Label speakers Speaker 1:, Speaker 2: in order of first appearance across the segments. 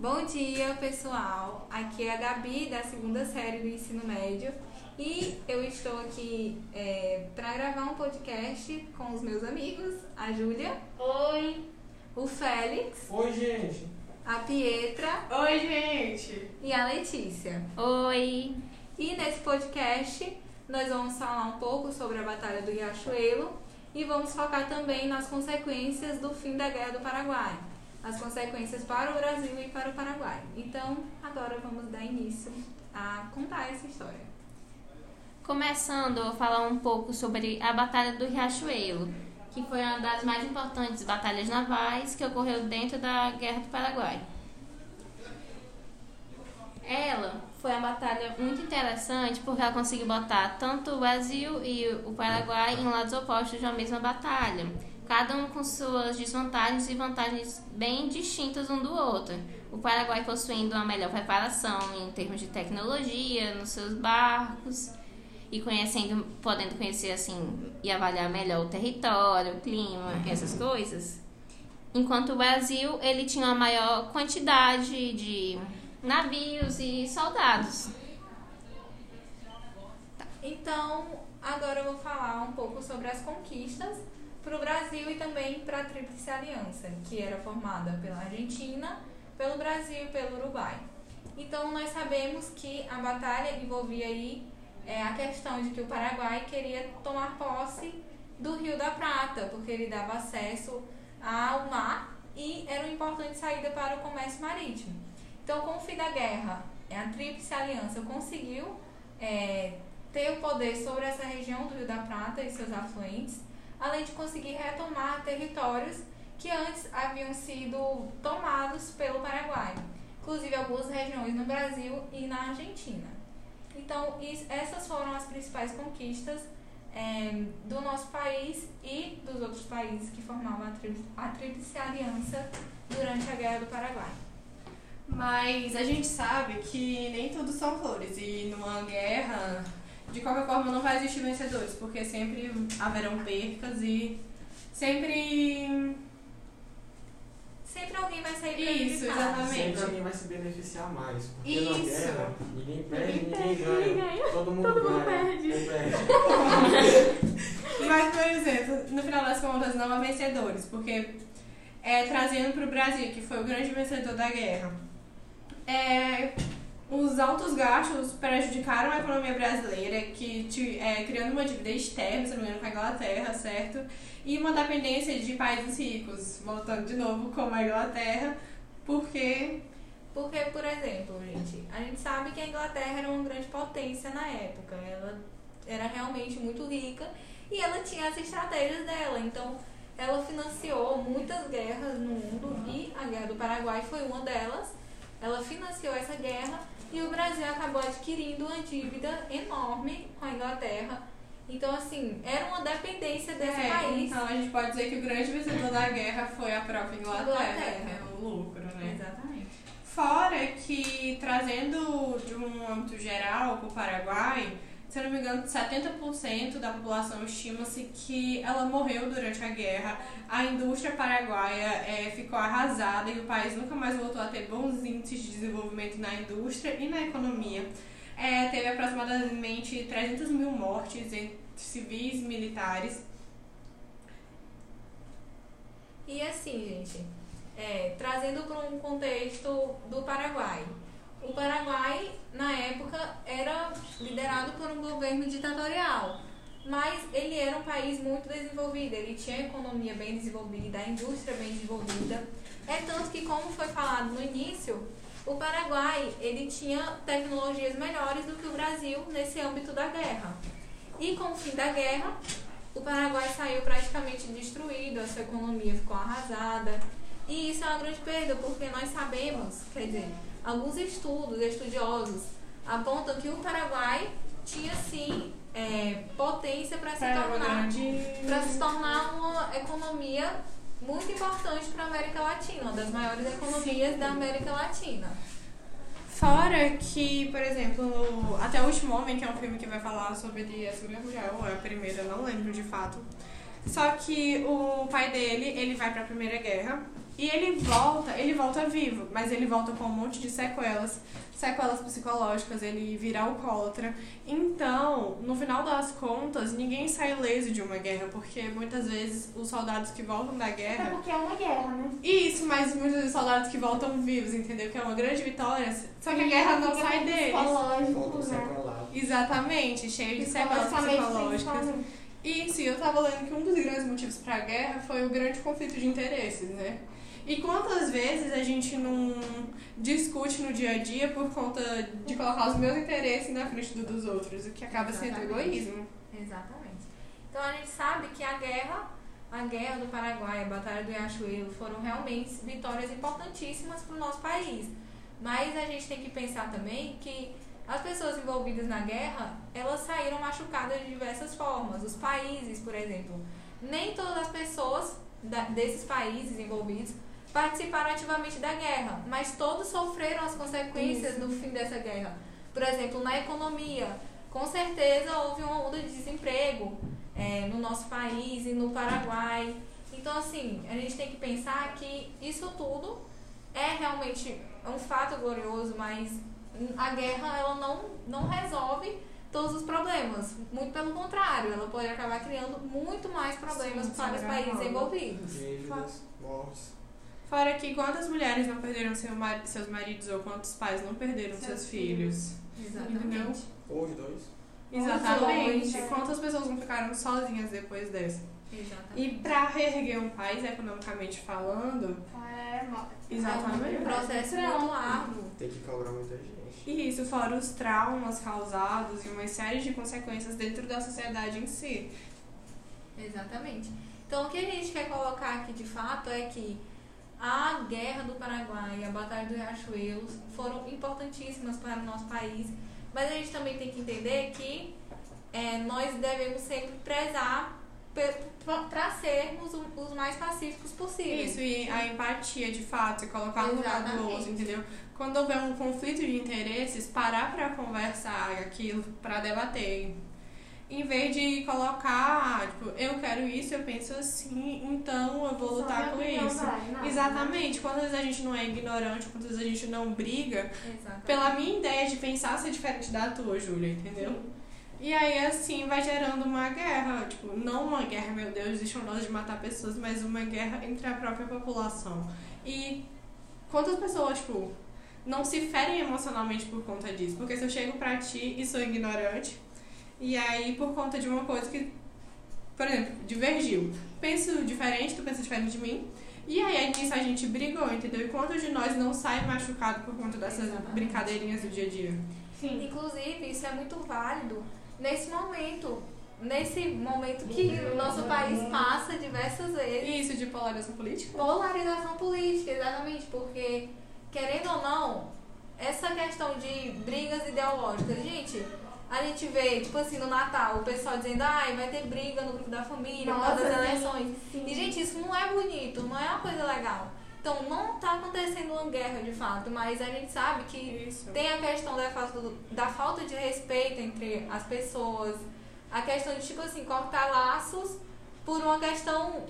Speaker 1: Bom dia, pessoal. Aqui é a Gabi, da segunda série do ensino médio. E eu estou aqui é, para gravar um podcast com os meus amigos, a Júlia.
Speaker 2: Oi.
Speaker 1: O Félix.
Speaker 3: Oi, gente.
Speaker 1: A Pietra.
Speaker 2: Oi, gente.
Speaker 1: E a Letícia.
Speaker 4: Oi.
Speaker 1: E nesse podcast nós vamos falar um pouco sobre a Batalha do Riachuelo e vamos focar também nas consequências do fim da Guerra do Paraguai. As consequências para o Brasil e para o Paraguai. Então, agora vamos dar início a contar essa história.
Speaker 4: Começando, vou falar um pouco sobre a Batalha do Riachuelo, que foi uma das mais importantes batalhas navais que ocorreu dentro da Guerra do Paraguai. Ela foi uma batalha muito interessante porque ela conseguiu botar tanto o Brasil e o Paraguai em lados opostos de uma mesma batalha, cada um com suas desvantagens e vantagens bem distintas um do outro. O Paraguai possuindo uma melhor preparação em termos de tecnologia nos seus barcos e conhecendo, podendo conhecer assim e avaliar melhor o território, o clima, essas coisas. Enquanto o Brasil, ele tinha uma maior quantidade de navios e soldados.
Speaker 1: Então, agora eu vou falar um pouco sobre as conquistas para o Brasil e também para a Tríplice Aliança, que era formada pela Argentina, pelo Brasil e pelo Uruguai. Então, nós sabemos que a batalha envolvia aí é, a questão de que o Paraguai queria tomar posse do Rio da Prata, porque ele dava acesso ao mar e era uma importante saída para o comércio marítimo. Então, com o fim da guerra, a Tríplice Aliança conseguiu é, ter o poder sobre essa região do Rio da Prata e seus afluentes, além de conseguir retomar territórios que antes haviam sido tomados pelo Paraguai, inclusive algumas regiões no Brasil e na Argentina. Então, isso, essas foram as principais conquistas é, do nosso país e dos outros países que formavam a, tri a Tríplice Aliança durante a Guerra do Paraguai.
Speaker 2: Mas a gente sabe que nem tudo são flores e numa guerra, de qualquer forma, não vai existir vencedores, porque sempre haverão percas e sempre
Speaker 1: sempre alguém vai sair
Speaker 2: Isso,
Speaker 1: prejudicado.
Speaker 2: exatamente.
Speaker 3: Sempre alguém vai se beneficiar mais. Porque
Speaker 2: Isso.
Speaker 3: na guerra, ninguém perde,
Speaker 4: Ninguém
Speaker 3: ninguém,
Speaker 4: perde, ninguém
Speaker 3: ganha.
Speaker 4: ganha.
Speaker 3: Todo mundo
Speaker 4: Todo mundo
Speaker 3: ganha.
Speaker 4: perde.
Speaker 3: Perde?
Speaker 2: Mas, por exemplo, no final das contas, não há vencedores, porque é, trazendo para o Brasil, que foi o grande vencedor da guerra, é, os altos gastos prejudicaram a economia brasileira, que é, criando uma dívida externa, se não me engano, com a Inglaterra, certo? E uma dependência de países ricos, voltando de novo como a Inglaterra, porque
Speaker 1: Porque, por exemplo, gente, a gente sabe que a Inglaterra era uma grande potência na época. Ela era realmente muito rica e ela tinha as estratégias dela. Então, ela financiou muitas guerras no mundo e a Guerra do Paraguai foi uma delas. Ela financiou essa guerra e o Brasil acabou adquirindo uma dívida enorme com a Inglaterra. Então, assim, era uma dependência desse
Speaker 2: É,
Speaker 1: país.
Speaker 2: Então a gente pode dizer que o grande vencedor da guerra foi a própria Inglaterra,
Speaker 1: Inglaterra.
Speaker 2: né? o lucro, né?
Speaker 1: Exatamente.
Speaker 2: Fora que, trazendo de um âmbito geral para o Paraguai, se não me engano, 70% da população estima-se que ela morreu durante a guerra. A indústria paraguaia é, ficou arrasada e o país nunca mais voltou a ter bons índices de desenvolvimento na indústria e na economia. É, teve aproximadamente 300 mil mortes entre civis e militares.
Speaker 1: E assim, gente, é, trazendo para um contexto do Paraguai. O Paraguai, na época, era liderado por um governo ditatorial, mas ele era um país muito desenvolvido, ele tinha economia bem desenvolvida, a indústria bem desenvolvida. É tanto que, como foi falado no início, o Paraguai ele tinha tecnologias melhores do que o Brasil nesse âmbito da guerra. E com o fim da guerra, o Paraguai saiu praticamente destruído, a sua economia ficou arrasada. E isso é uma grande perda, porque nós sabemos, quer dizer, alguns estudos, estudiosos, apontam que o Paraguai tinha sim é, potência para se
Speaker 2: Para uma
Speaker 1: tornar para se tornar uma economia muito importante para a América Latina, uma das maiores economias
Speaker 2: Sim.
Speaker 1: da América Latina.
Speaker 2: Fora que, por exemplo, Até o Último Homem, que é um filme que vai falar sobre a Segunda Guerra Mundial, ou é a primeira, não lembro de fato. Só que o pai dele, ele vai pra Primeira Guerra E ele volta, ele volta vivo, mas ele volta com um monte de sequelas, sequelas psicológicas, ele vira alcoólatra. Então, no final das contas, ninguém sai leso de uma guerra, porque muitas vezes os soldados que voltam da
Speaker 5: É
Speaker 2: guerra.
Speaker 5: porque é uma guerra, né?
Speaker 2: Isso, mas muitos vezes soldados que voltam vivos, entendeu? Que é uma grande vitória. Só que a guerra não sai deles.
Speaker 5: Psicológico, né?
Speaker 2: Exatamente, cheio de sequelas psicológicas. E eu tava lendo que um dos grandes motivos para a guerra foi o grande conflito de interesses, né? E quantas vezes a gente não discute no dia a dia por conta de colocar os meus interesses na frente do dos outros, o que acaba sendo
Speaker 1: Exatamente.
Speaker 2: egoísmo.
Speaker 1: Exatamente. Então a gente sabe que a guerra, a guerra do Paraguai, a Batalha do Riachuelo, foram realmente vitórias importantíssimas para o nosso país. Mas a gente tem que pensar também que as pessoas envolvidas na guerra, elas saíram machucadas de diversas formas. Os países, por exemplo, nem todas as pessoas da- desses países envolvidos participaram ativamente da guerra, mas todos sofreram as consequências do fim dessa guerra. Por exemplo, na economia, com certeza houve uma onda de desemprego é, no nosso país e no Paraguai. Então, assim, a gente tem que pensar que isso tudo é realmente um fato glorioso, mas a guerra ela não, não resolve todos os problemas. Muito pelo contrário, ela pode acabar criando muito mais problemas
Speaker 2: Sim,
Speaker 1: para os países envolvidos.
Speaker 3: Mortes.
Speaker 2: Fora que quantas mulheres não perderam seu mari- seus maridos ou quantos pais não perderam seus,
Speaker 5: Seus
Speaker 2: filhos.
Speaker 1: Exatamente.
Speaker 3: Hoje, dois.
Speaker 2: Exatamente.
Speaker 5: dois,
Speaker 2: Quantas pessoas não ficaram sozinhas depois dessa?
Speaker 1: Exatamente.
Speaker 2: E pra reerguer um país, economicamente falando,
Speaker 5: É,
Speaker 2: Exatamente.
Speaker 1: É um processo muito árduo.
Speaker 3: Tem que cobrar muita gente.
Speaker 2: E isso fora os traumas causados e uma série de consequências dentro da sociedade em si.
Speaker 1: Exatamente. Então, o que a gente quer colocar aqui de fato é que a Guerra do Paraguai e a Batalha do Riachuelo foram importantíssimas para o nosso país, mas a gente também tem que entender que é, nós devemos sempre prezar para sermos os mais pacíficos possíveis.
Speaker 2: Isso, e a empatia de fato, e colocar no lugar do outro, entendeu? Quando houver um conflito de interesses, parar pra conversar aquilo, pra debater. Em vez de colocar, tipo, eu quero isso, eu penso assim, então eu vou lutar com isso.
Speaker 5: nada, né?
Speaker 2: Exatamente. Quantas vezes a gente não é ignorante, quantas vezes a gente não briga
Speaker 1: Exatamente.
Speaker 2: pela minha ideia de pensar ser diferente da tua, Júlia, entendeu? E aí, assim, vai gerando uma guerra. Tipo, não uma guerra, meu Deus, modo de matar pessoas, mas uma guerra entre a própria população. E quantas pessoas, tipo, não se ferem emocionalmente por conta disso? Porque se eu chego pra ti e sou ignorante, e aí por conta de uma coisa que, por exemplo, divergiu. Penso diferente, tu pensa diferente de mim. E aí nisso a gente brigou, entendeu? E quantos de nós não sai machucado por conta dessas
Speaker 1: Exatamente.
Speaker 2: brincadeirinhas do dia a dia?
Speaker 5: Sim.
Speaker 1: Inclusive, isso é muito válido nesse momento. Nesse momento que o nosso país passa diversas vezes.
Speaker 2: E isso de polarização política?
Speaker 1: Polarização política, exatamente, porque, querendo ou não, essa questão de brigas ideológicas, gente, a gente vê, tipo assim, no Natal, o pessoal dizendo, ai, vai ter briga no grupo da família por causa das
Speaker 5: Nossa,
Speaker 1: eleições.
Speaker 5: sim.
Speaker 1: E, gente, isso não é bonito, não é uma coisa legal. Então, não tá acontecendo uma guerra de fato, mas a gente sabe que
Speaker 2: Isso.
Speaker 1: tem a questão da falta, da falta de respeito entre as pessoas, a questão de, tipo assim, cortar laços por uma questão.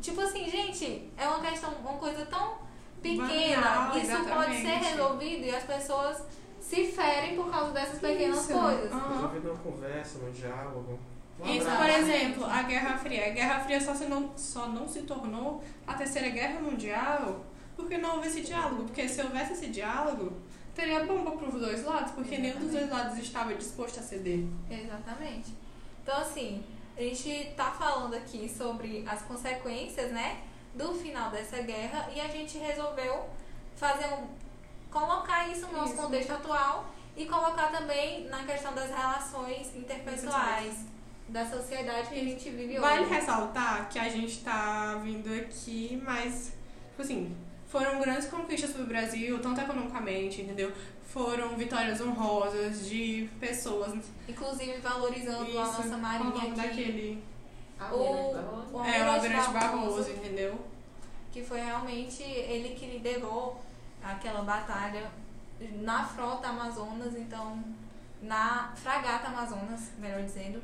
Speaker 1: Tipo assim, gente, é uma questão, uma coisa tão pequena.
Speaker 2: Banal,
Speaker 1: Isso pode ser
Speaker 2: exatamente.
Speaker 1: resolvido e as pessoas se ferem por causa dessas pequenas
Speaker 2: Isso.
Speaker 1: coisas.
Speaker 2: Aham.
Speaker 3: Resolver numa conversa, num diálogo. Um
Speaker 2: Isso, por exemplo, a Guerra Fria. A Guerra Fria só, se não, só não se tornou a Terceira Guerra Mundial porque não houve esse diálogo. Porque se houvesse esse diálogo, teria bomba para os dois lados, porque nenhum dos dois lados estava disposto a ceder.
Speaker 1: Exatamente. Então, assim, a gente tá falando aqui sobre as consequências, né, do final dessa guerra e a gente resolveu fazer um. colocar isso no nosso
Speaker 2: Isso.
Speaker 1: contexto atual e colocar também na questão das relações interpessoais da sociedade que a gente vive hoje.
Speaker 2: Vale ressaltar que a gente tá vindo aqui, mas, tipo assim, foram grandes conquistas pro Brasil, tanto economicamente, entendeu? Foram vitórias honrosas de pessoas.
Speaker 1: Inclusive valorizando a
Speaker 2: Isso,
Speaker 1: nossa
Speaker 2: qual o
Speaker 1: marinha
Speaker 2: nome
Speaker 1: aqui.
Speaker 2: daquele.
Speaker 1: O, o
Speaker 2: É, o
Speaker 1: Almirante
Speaker 2: Almirante Barroso, entendeu?
Speaker 1: que foi realmente ele que liderou aquela batalha na frota Amazonas, então na fragata Amazonas, melhor dizendo.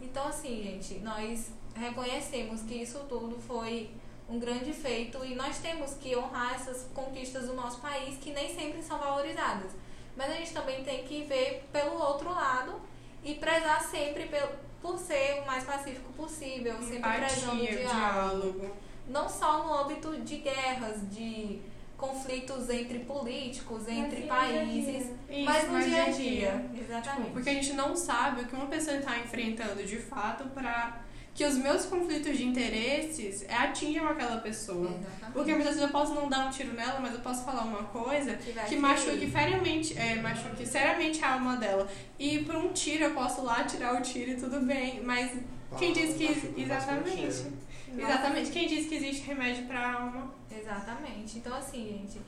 Speaker 1: Então assim, gente, nós reconhecemos que isso tudo foi um grande feito e nós temos que honrar essas conquistas do nosso país que nem sempre são valorizadas. Mas a gente também tem que ver pelo outro lado e prezar sempre pelo, por ser o mais pacífico possível, sempre prezando o
Speaker 2: Empatia,
Speaker 1: diálogo.
Speaker 2: diálogo.
Speaker 1: Não só no âmbito de guerras, de conflitos entre políticos, entre países,
Speaker 2: Isso,
Speaker 1: mas no
Speaker 2: mas
Speaker 1: dia a
Speaker 2: dia dia.
Speaker 1: Exatamente.
Speaker 2: Porque a gente não sabe o que uma pessoa está enfrentando de fato para que os meus conflitos de interesses atinjam aquela pessoa.
Speaker 1: Exatamente.
Speaker 2: Porque muitas vezes eu posso não dar um tiro nela, mas eu posso falar uma coisa
Speaker 1: Que
Speaker 2: que machuque seriamente, é, machuque seriamente a alma dela. E por um tiro eu posso lá tirar o tiro e tudo bem, mas quem diz que exatamente,
Speaker 3: ele.
Speaker 2: Exatamente, quem diz que existe remédio para alma?
Speaker 1: Exatamente. Então, assim, gente,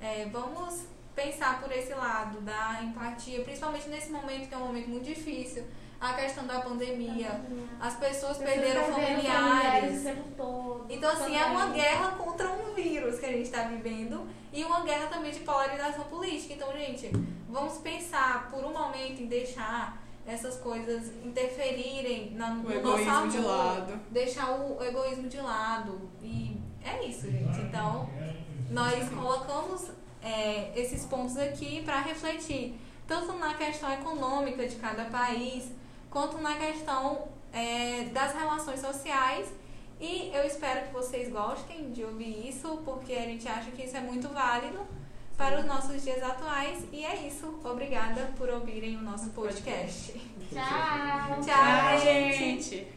Speaker 1: é, vamos pensar por esse lado da empatia, principalmente nesse momento que é um momento muito difícil. A questão da pandemia, as pessoas perderam familiares.
Speaker 5: o tempo todo.
Speaker 1: Então, assim, é uma
Speaker 5: Familiares.
Speaker 1: guerra contra um vírus que a gente está vivendo e uma guerra também de polarização política. Então, gente, vamos pensar por um momento em deixar essas coisas interferirem na, no
Speaker 2: O
Speaker 1: nosso amor,
Speaker 2: de lado.
Speaker 1: deixar o egoísmo de lado. E é isso, gente. Então, nós colocamos é, esses pontos aqui para refletir, tanto na questão econômica de cada país, quanto na questão é, das relações sociais. E eu espero que vocês gostem de ouvir isso, porque a gente acha que isso é muito válido para os nossos dias atuais. E é isso. Obrigada por ouvirem o nosso podcast.
Speaker 5: Tchau.
Speaker 1: Tchau,
Speaker 2: Tchau,
Speaker 1: gente.
Speaker 2: gente.